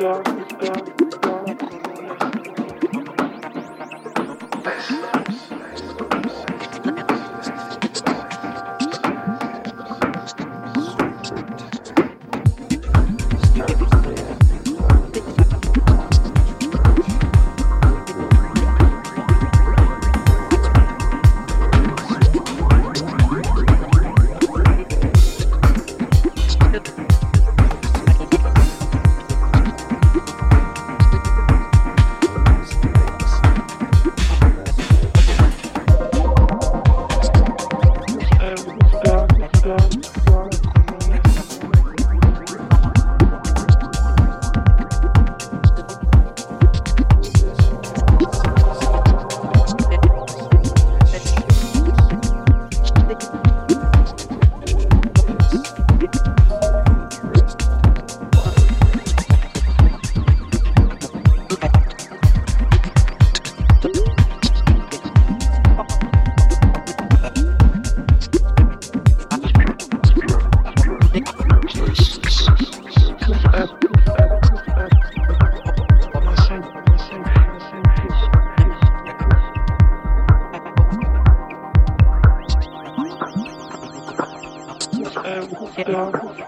Yeah.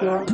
Doctor